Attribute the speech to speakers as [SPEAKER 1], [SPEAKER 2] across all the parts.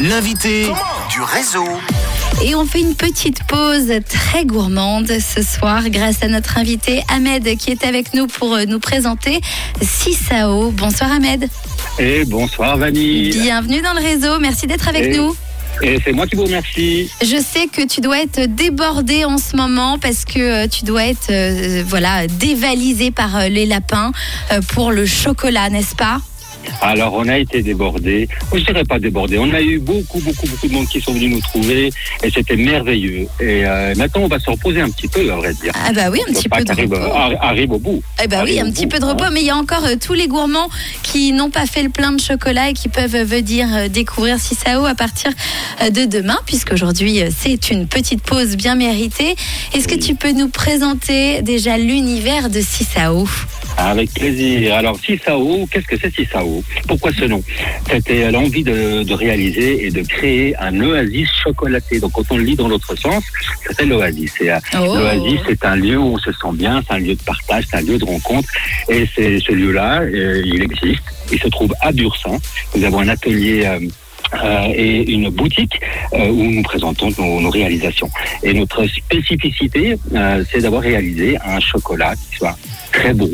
[SPEAKER 1] L'invité du réseau.
[SPEAKER 2] Et on fait une petite pause très gourmande ce soir grâce à notre invité Ahmed qui est avec nous pour euh, nous présenter Sisao. Bonsoir Ahmed.
[SPEAKER 3] Et bonsoir Vanille.
[SPEAKER 2] Bienvenue dans le réseau, merci d'être avec
[SPEAKER 3] Et-
[SPEAKER 2] nous.
[SPEAKER 3] Et c'est moi qui vous remercie.
[SPEAKER 2] Je sais que tu dois être débordé en ce moment parce que euh, tu dois être euh, voilà dévalisé par les lapins pour le chocolat, n'est-ce pas?
[SPEAKER 3] Alors on a été débordés. Je dirais pas débordés. On a eu beaucoup, beaucoup, beaucoup de monde qui sont venus nous trouver et c'était merveilleux. Et euh, maintenant on va se reposer un petit peu, à vrai dire.
[SPEAKER 2] Ah bah oui, un petit peu de
[SPEAKER 3] qu'arrive-
[SPEAKER 2] repos.
[SPEAKER 3] arri- arrive au bout.
[SPEAKER 2] Eh ben oui, un petit
[SPEAKER 3] bout,
[SPEAKER 2] peu de repos,
[SPEAKER 3] hein.
[SPEAKER 2] mais il y a encore euh, tous les gourmands qui n'ont pas fait le plein de chocolat et qui peuvent euh, venir euh, découvrir Sisao à partir euh, de demain, puisqu'aujourd'hui euh, c'est une petite pause bien méritée. Est-ce que tu peux nous présenter déjà l'univers de Sisao?
[SPEAKER 3] Avec plaisir. Alors Sisao, qu'est-ce que c'est Sisao? Pourquoi ce nom? C'était l'envie de, de réaliser et de créer un oasis chocolaté. Donc quand on le lit dans l'autre sens, c'était l'oasis. Euh,
[SPEAKER 2] Oh.
[SPEAKER 3] L'Oasis, c'est un lieu où on se sent bien, c'est un lieu de partage, c'est un lieu de rencontre. Et c'est ce lieu-là, euh, il existe. Il se trouve à Bursin. Nous avons un atelier. euh, euh, et une boutique euh, où nous présentons nos, nos réalisations. Et notre spécificité, euh, c'est d'avoir réalisé un chocolat qui soit très beau,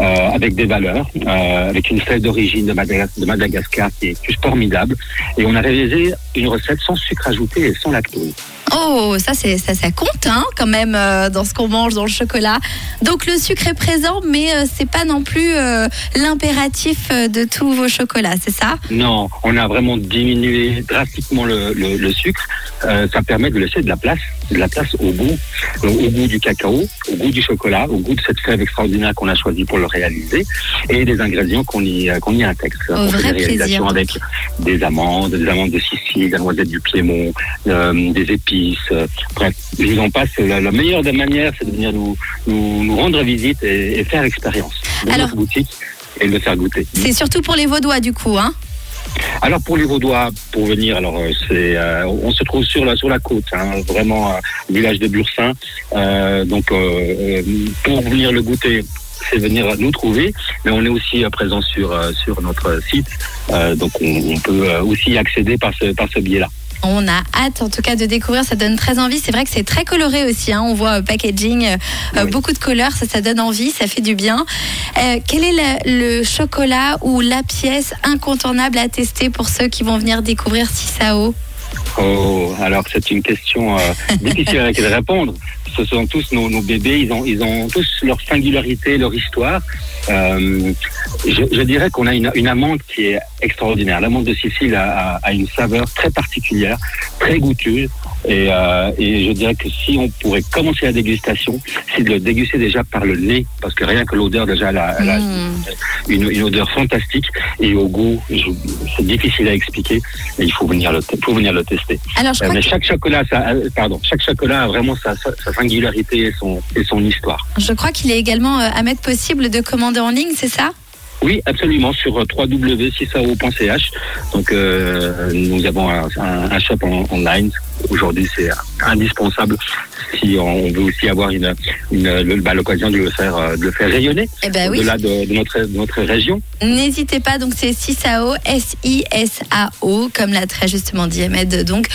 [SPEAKER 3] euh, avec des valeurs, euh, avec une fève d'origine de, de Madagascar qui est juste formidable. Et on a réalisé une recette sans sucre ajouté et sans lactose.
[SPEAKER 2] Oh, ça c'est ça, ça compte hein, quand même euh, dans ce qu'on mange dans le chocolat. Donc le sucre est présent, mais euh, c'est pas non plus euh, l'impératif euh, de tous vos chocolats, c'est ça?
[SPEAKER 3] Non, on a vraiment diminué drastiquement le, le- le sucre. Ça permet de laisser de la place, de la place au goût, au, goût du cacao, au goût du chocolat, au goût de cette fève extraordinaire qu'on a choisi pour le réaliser, et des ingrédients qu'on y, qu'on y intègre.
[SPEAKER 2] Au
[SPEAKER 3] on fait des
[SPEAKER 2] plaisir,
[SPEAKER 3] réalisations
[SPEAKER 2] donc.
[SPEAKER 3] avec des amandes, des amandes de Sicile, des noisettes du Piémont, des épices. euh, bref, je vous en passe. La, la meilleure des manières, c'est de venir nous, nous, nous rendre visite et, et faire l'expérience de
[SPEAKER 2] Alors-
[SPEAKER 3] notre boutique et de le faire goûter.
[SPEAKER 2] C'est surtout pour les Vaudois du coup, hein
[SPEAKER 3] Alors pour les Vaudois, pour venir, alors euh, c'est, euh, on se trouve sur la sur la côte, hein, vraiment euh, village de Bursin. Euh, donc pour venir le goûter, c'est venir nous trouver, mais on est aussi présent sur sur notre site, donc on, on peut aussi accéder par ce par ce biais-là.
[SPEAKER 2] On a hâte en tout cas de découvrir, ça donne très envie. C'est vrai que c'est très coloré aussi, hein. on voit euh, packaging, euh, euh,
[SPEAKER 3] Oui.
[SPEAKER 2] beaucoup de couleurs, ça, ça donne envie, ça fait du bien. Euh, quel est le, le chocolat ou la pièce incontournable à tester pour ceux qui vont venir découvrir Sisao?
[SPEAKER 3] Oh, alors c'est une question difficile à laquelle répondre. Ce sont tous nos, nos bébés, ils ont, ils ont tous leur singularité, leur histoire. Euh, je, je dirais qu'on a une, une amande qui est extraordinaire. L'amande de Sicile a, a- a une saveur très particulière, très goûteuse. Et, euh, et je dirais que si on pourrait commencer la dégustation, c'est de le déguster déjà par le nez, parce que rien que l'odeur déjà, elle a, elle a
[SPEAKER 2] Mm.
[SPEAKER 3] une, une odeur fantastique. Et au goût, c'est difficile à expliquer, mais il faut venir le, faut venir le tester.
[SPEAKER 2] Alors je
[SPEAKER 3] Euh, mais chaque chocolat, ça, pardon, chaque chocolat a vraiment sa, sa, sa singularité et son, et son histoire.
[SPEAKER 2] je crois qu'il est également euh, à mettre possible de commander en ligne, c'est ça?
[SPEAKER 3] Oui, absolument, sur euh, www.cisao.ch. Donc, euh, nous avons un, un, un shop en, online. Aujourd'hui, c'est indispensable si on veut aussi avoir une, bah, l'occasion de le faire, euh, de le faire rayonner
[SPEAKER 2] Eh ben oui.
[SPEAKER 3] au-delà de, de notre, de notre région.
[SPEAKER 2] N'hésitez pas, donc c'est Sisao, S-I-S-A-O, comme l'a très justement dit Ahmed, donc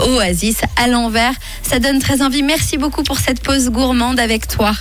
[SPEAKER 2] Oasis à l'envers. Ça donne très envie. Merci beaucoup pour cette pause gourmande avec toi.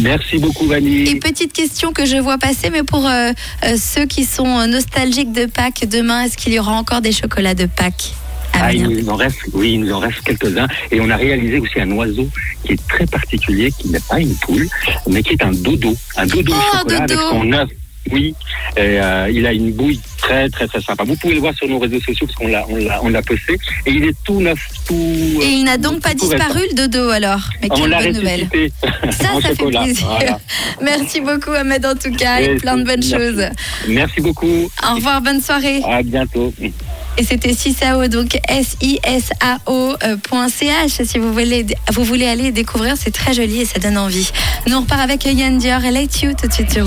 [SPEAKER 3] Merci beaucoup,
[SPEAKER 2] Et
[SPEAKER 3] Vanille.
[SPEAKER 2] petite question que je vois passer, mais pour euh, euh, ceux qui sont nostalgiques de Pâques, demain, est-ce qu'il y aura encore des chocolats de Pâques
[SPEAKER 3] Ah, il nous en reste, oui, il nous en reste quelques-uns. Et on a réalisé aussi un oiseau qui est très particulier, qui n'est pas une poule, mais qui est un dodo. Un dodo
[SPEAKER 2] Oh,
[SPEAKER 3] au chocolat
[SPEAKER 2] dodo.
[SPEAKER 3] avec son œuf. Oui, et, euh, il a une bouille très très très sympa. Vous pouvez le voir sur nos réseaux sociaux parce qu'on l'a on l'a on l'a posté et il est tout neuf, tout.
[SPEAKER 2] Et il n'a donc pas disparu le dodo alors Mais
[SPEAKER 3] On
[SPEAKER 2] quelle
[SPEAKER 3] l'a
[SPEAKER 2] bonne nouvelle Ça, ça fait plaisir.
[SPEAKER 3] Voilà.
[SPEAKER 2] Merci beaucoup Ahmed en tout cas et
[SPEAKER 3] Et
[SPEAKER 2] plein de bonnes
[SPEAKER 3] merci.
[SPEAKER 2] choses.
[SPEAKER 3] Merci beaucoup.
[SPEAKER 2] Au revoir, bonne soirée.
[SPEAKER 3] À bientôt.
[SPEAKER 2] Et c'était Sisao, donc euh, point .ch. Si vous voulez, vous voulez aller découvrir, c'est très joli et ça donne envie. Nous on repart avec Yann Dior et Let You tout de suite sur